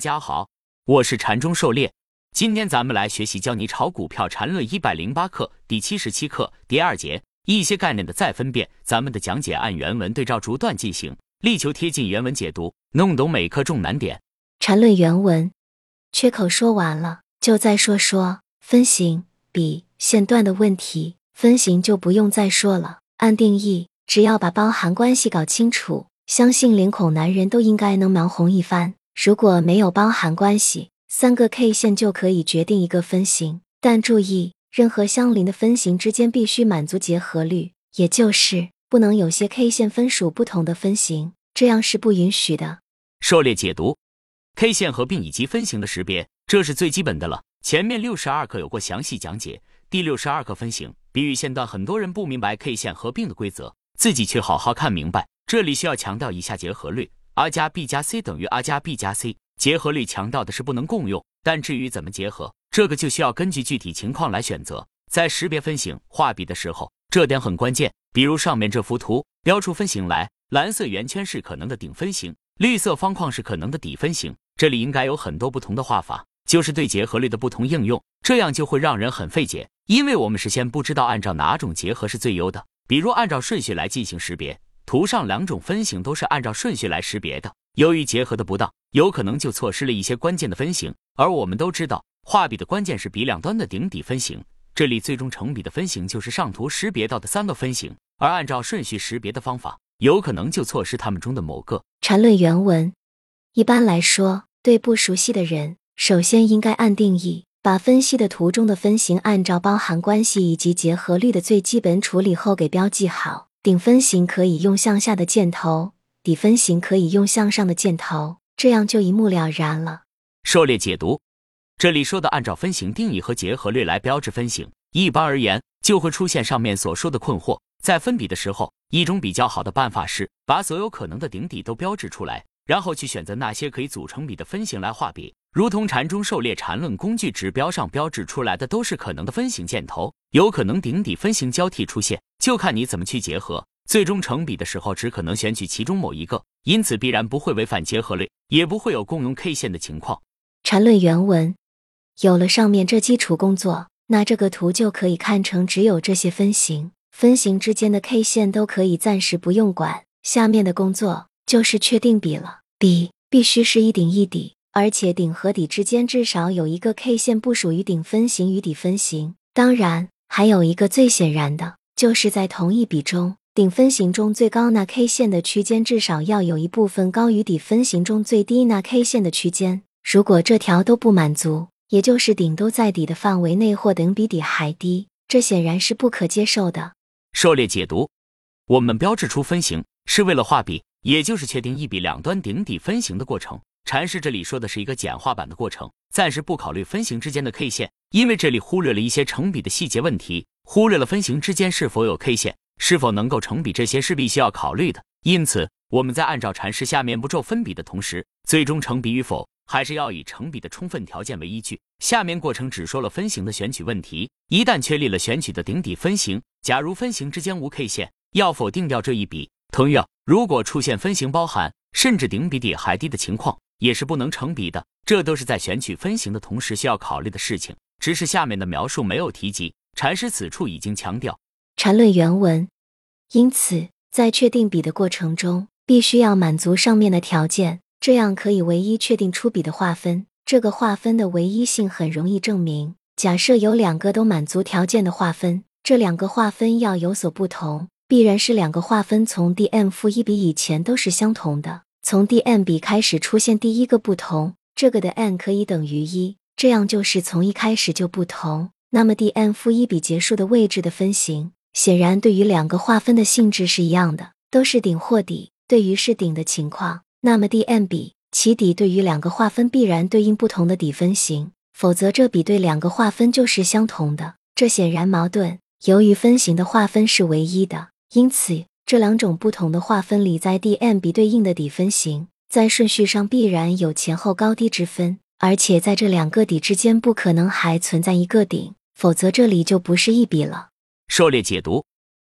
大家好，我是禅中狩猎。今天咱们来学习教你炒股票禅论一百零八课第七十七课第二节一些概念的再分辨。咱们的讲解按原文对照逐段进行，力求贴近原文解读，弄懂每课重难点。禅论原文缺口说完了，就再说说分形比线段的问题。分形就不用再说了，按定义，只要把包含关系搞清楚，相信脸孔男人都应该能忙红一番。如果没有包含关系，三个 K 线就可以决定一个分型。但注意，任何相邻的分型之间必须满足结合律，也就是不能有些 K 线分属不同的分型，这样是不允许的。狩猎解读 K 线合并以及分型的识别，这是最基本的了。前面六十二课有过详细讲解。第六十二课分型比喻线段，很多人不明白 K 线合并的规则，自己去好好看明白。这里需要强调一下结合律。R 加 B 加 C 等于 R 加 B 加 C，结合律强调的是不能共用，但至于怎么结合，这个就需要根据具体情况来选择。在识别分型画笔的时候，这点很关键。比如上面这幅图，标出分型来，蓝色圆圈是可能的顶分型，绿色方框是可能的底分型。这里应该有很多不同的画法，就是对结合律的不同应用，这样就会让人很费解，因为我们事先不知道按照哪种结合是最优的。比如按照顺序来进行识别。图上两种分型都是按照顺序来识别的，由于结合的不当，有可能就错失了一些关键的分型。而我们都知道，画笔的关键是笔两端的顶底分型，这里最终成笔的分型就是上图识别到的三个分型，而按照顺序识别的方法，有可能就错失它们中的某个。缠论原文，一般来说，对不熟悉的人，首先应该按定义，把分析的图中的分型按照包含关系以及结合律的最基本处理后给标记好。顶分型可以用向下的箭头，底分型可以用向上的箭头，这样就一目了然了。狩猎解读，这里说的按照分型定义和结合律来标志分型，一般而言就会出现上面所说的困惑。在分笔的时候，一种比较好的办法是把所有可能的顶底都标志出来，然后去选择那些可以组成笔的分型来画笔。如同禅中狩猎禅论工具指标上标志出来的都是可能的分型箭头，有可能顶底分型交替出现。就看你怎么去结合，最终成笔的时候只可能选取其中某一个，因此必然不会违反结合律，也不会有共用 K 线的情况。缠论原文有了上面这基础工作，那这个图就可以看成只有这些分型，分型之间的 K 线都可以暂时不用管。下面的工作就是确定笔了，笔必须是一顶一底，而且顶和底之间至少有一个 K 线不属于顶分型与底分型。当然，还有一个最显然的。就是在同一笔中，顶分型中最高那 K 线的区间至少要有一部分高于底分型中最低那 K 线的区间。如果这条都不满足，也就是顶都在底的范围内或等比底还低，这显然是不可接受的。狩猎解读：我们标志出分型是为了画笔，也就是确定一笔两端顶底分型的过程。阐释这里说的是一个简化版的过程，暂时不考虑分型之间的 K 线，因为这里忽略了一些成笔的细节问题。忽略了分型之间是否有 K 线，是否能够成笔，这些是必须要考虑的。因此，我们在按照阐释下面步骤分笔的同时，最终成笔与否，还是要以成笔的充分条件为依据。下面过程只说了分型的选取问题。一旦确立了选取的顶底分型，假如分型之间无 K 线，要否定掉这一笔。同样，如果出现分型包含甚至顶比底还低的情况，也是不能成笔的。这都是在选取分型的同时需要考虑的事情，只是下面的描述没有提及。禅师此处已经强调，禅论原文，因此在确定笔的过程中，必须要满足上面的条件，这样可以唯一确定出笔的划分。这个划分的唯一性很容易证明。假设有两个都满足条件的划分，这两个划分要有所不同，必然是两个划分从 d m 负一笔以前都是相同的。从 d m 比开始出现第一个不同，这个的 n 可以等于一，这样就是从一开始就不同。那么 d n 负一比结束的位置的分型，显然对于两个划分的性质是一样的，都是顶或底。对于是顶的情况，那么 d n 比其底对于两个划分必然对应不同的底分型，否则这比对两个划分就是相同的，这显然矛盾。由于分型的划分是唯一的，因此这两种不同的划分里，在 d n 比对应的底分型，在顺序上必然有前后高低之分，而且在这两个底之间不可能还存在一个顶。否则这里就不是一笔了。狩猎解读，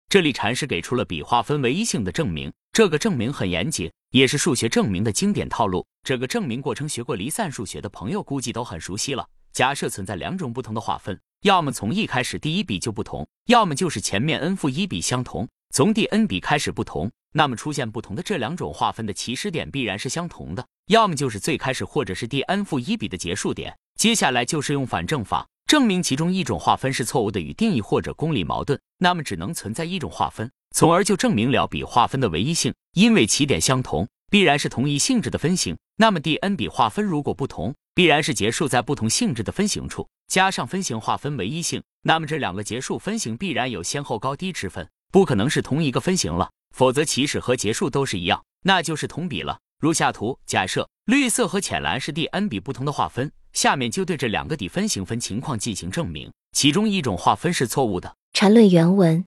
这里禅师给出了笔划分唯一性的证明，这个证明很严谨，也是数学证明的经典套路。这个证明过程学过离散数学的朋友估计都很熟悉了。假设存在两种不同的划分，要么从一开始第一笔就不同，要么就是前面 n 负一笔相同，从第 n 笔开始不同，那么出现不同的这两种划分的起始点必然是相同的，要么就是最开始或者是第 n 负一笔的结束点。接下来就是用反证法证明其中一种划分是错误的，与定义或者公理矛盾，那么只能存在一种划分，从而就证明了笔划分的唯一性，因为起点相同，必然是同一性质的分型。那么第 n 笔划分如果不同，必然是结束在不同性质的分型处，加上分型划分唯一性，那么这两个结束分型必然有先后高低之分，不可能是同一个分型了，否则起始和结束都是一样，那就是同比了。如下图，假设绿色和浅蓝是第 n 笔不同的划分，下面就对这两个底分型分情况进行证明，其中一种划分是错误的。缠论原文：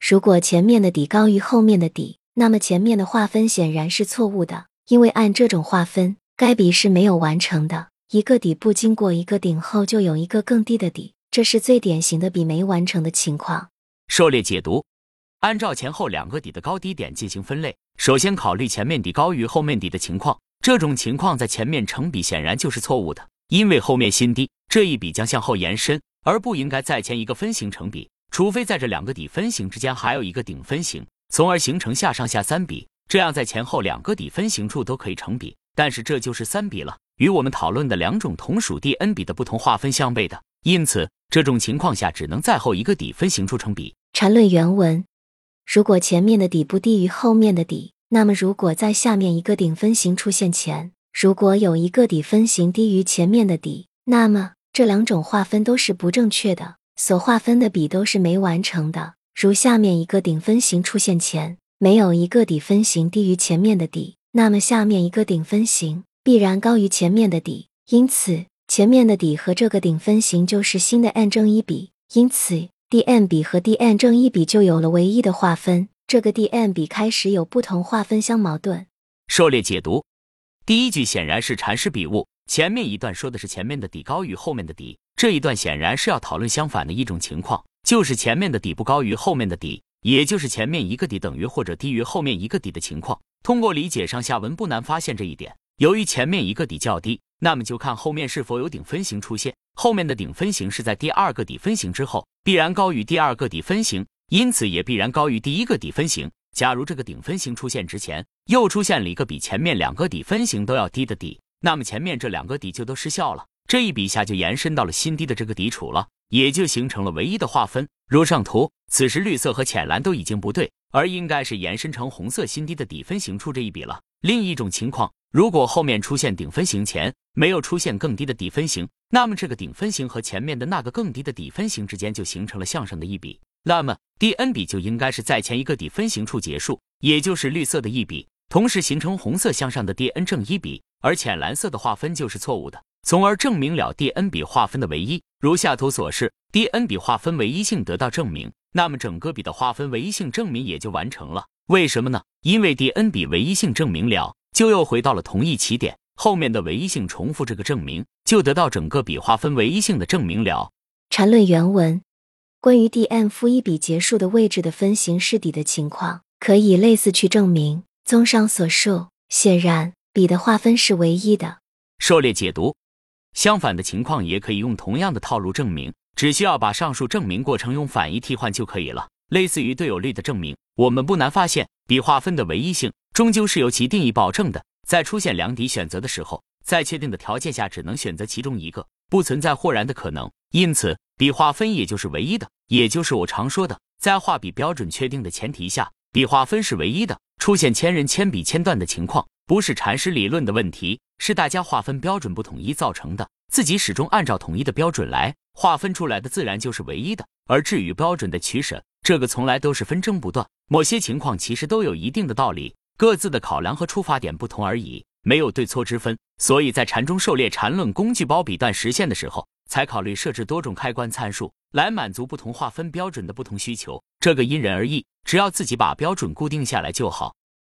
如果前面的底高于后面的底，那么前面的划分显然是错误的，因为按这种划分，该笔是没有完成的。一个底部经过一个顶后，就有一个更低的底，这是最典型的笔没完成的情况。狩猎解读：按照前后两个底的高低点进行分类，首先考虑前面底高于后面底的情况。这种情况在前面成笔显然就是错误的，因为后面新低这一笔将向后延伸，而不应该在前一个分形成笔，除非在这两个底分型之间还有一个顶分型，从而形成下上下三笔，这样在前后两个底分型处都可以成笔。但是这就是三笔了。与我们讨论的两种同属第 n 笔的不同划分相悖的，因此这种情况下只能在后一个底分型处成笔。缠论原文：如果前面的底不低于后面的底，那么如果在下面一个顶分型出现前，如果有一个底分型低于前面的底，那么这两种划分都是不正确的，所划分的笔都是没完成的。如下面一个顶分型出现前没有一个底分型低于前面的底，那么下面一个顶分型。必然高于前面的底，因此前面的底和这个顶分型就是新的 n 正一比，因此 d n 笔和 d n 正一笔就有了唯一的划分。这个 d n 笔开始有不同划分相矛盾。狩猎解读：第一句显然是阐释笔误，前面一段说的是前面的底高于后面的底，这一段显然是要讨论相反的一种情况，就是前面的底不高于后面的底，也就是前面一个底等于或者低于后面一个底的情况。通过理解上下文，不难发现这一点。由于前面一个底较低，那么就看后面是否有顶分型出现。后面的顶分型是在第二个底分型之后，必然高于第二个底分型，因此也必然高于第一个底分型。假如这个顶分型出现之前又出现了一个比前面两个底分型都要低的底，那么前面这两个底就都失效了，这一笔下就延伸到了新低的这个底处了，也就形成了唯一的划分。如上图，此时绿色和浅蓝都已经不对，而应该是延伸成红色新低的底分型处这一笔了。另一种情况。如果后面出现顶分型前没有出现更低的底分型，那么这个顶分型和前面的那个更低的底分型之间就形成了向上的一笔，那么 d n 笔就应该是在前一个底分型处结束，也就是绿色的一笔，同时形成红色向上的 d n 正一笔，而浅蓝色的划分就是错误的，从而证明了 d n 笔划分的唯一。如下图所示，d n 笔划分唯一性得到证明，那么整个笔的划分唯一性证明也就完成了。为什么呢？因为第 n 笔唯一性证明了。就又回到了同一起点，后面的唯一性重复这个证明，就得到整个笔划分唯一性的证明了。缠论原文：关于 d n 负一笔结束的位置的分形式底的情况，可以类似去证明。综上所述，显然笔的划分是唯一的。狩猎解读：相反的情况也可以用同样的套路证明，只需要把上述证明过程用反义替换就可以了。类似于对有律的证明，我们不难发现，笔划分的唯一性。终究是由其定义保证的。在出现两底选择的时候，在确定的条件下，只能选择其中一个，不存在豁然的可能。因此，笔划分也就是唯一的，也就是我常说的，在画笔标准确定的前提下，笔划分是唯一的。出现千人千笔千段的情况，不是禅师理论的问题，是大家划分标准不统一造成的。自己始终按照统一的标准来划分出来的，自然就是唯一的。而至于标准的取舍，这个从来都是纷争不断。某些情况其实都有一定的道理。各自的考量和出发点不同而已，没有对错之分。所以在禅中狩猎禅论工具包笔段实现的时候，才考虑设置多种开关参数来满足不同划分标准的不同需求。这个因人而异，只要自己把标准固定下来就好。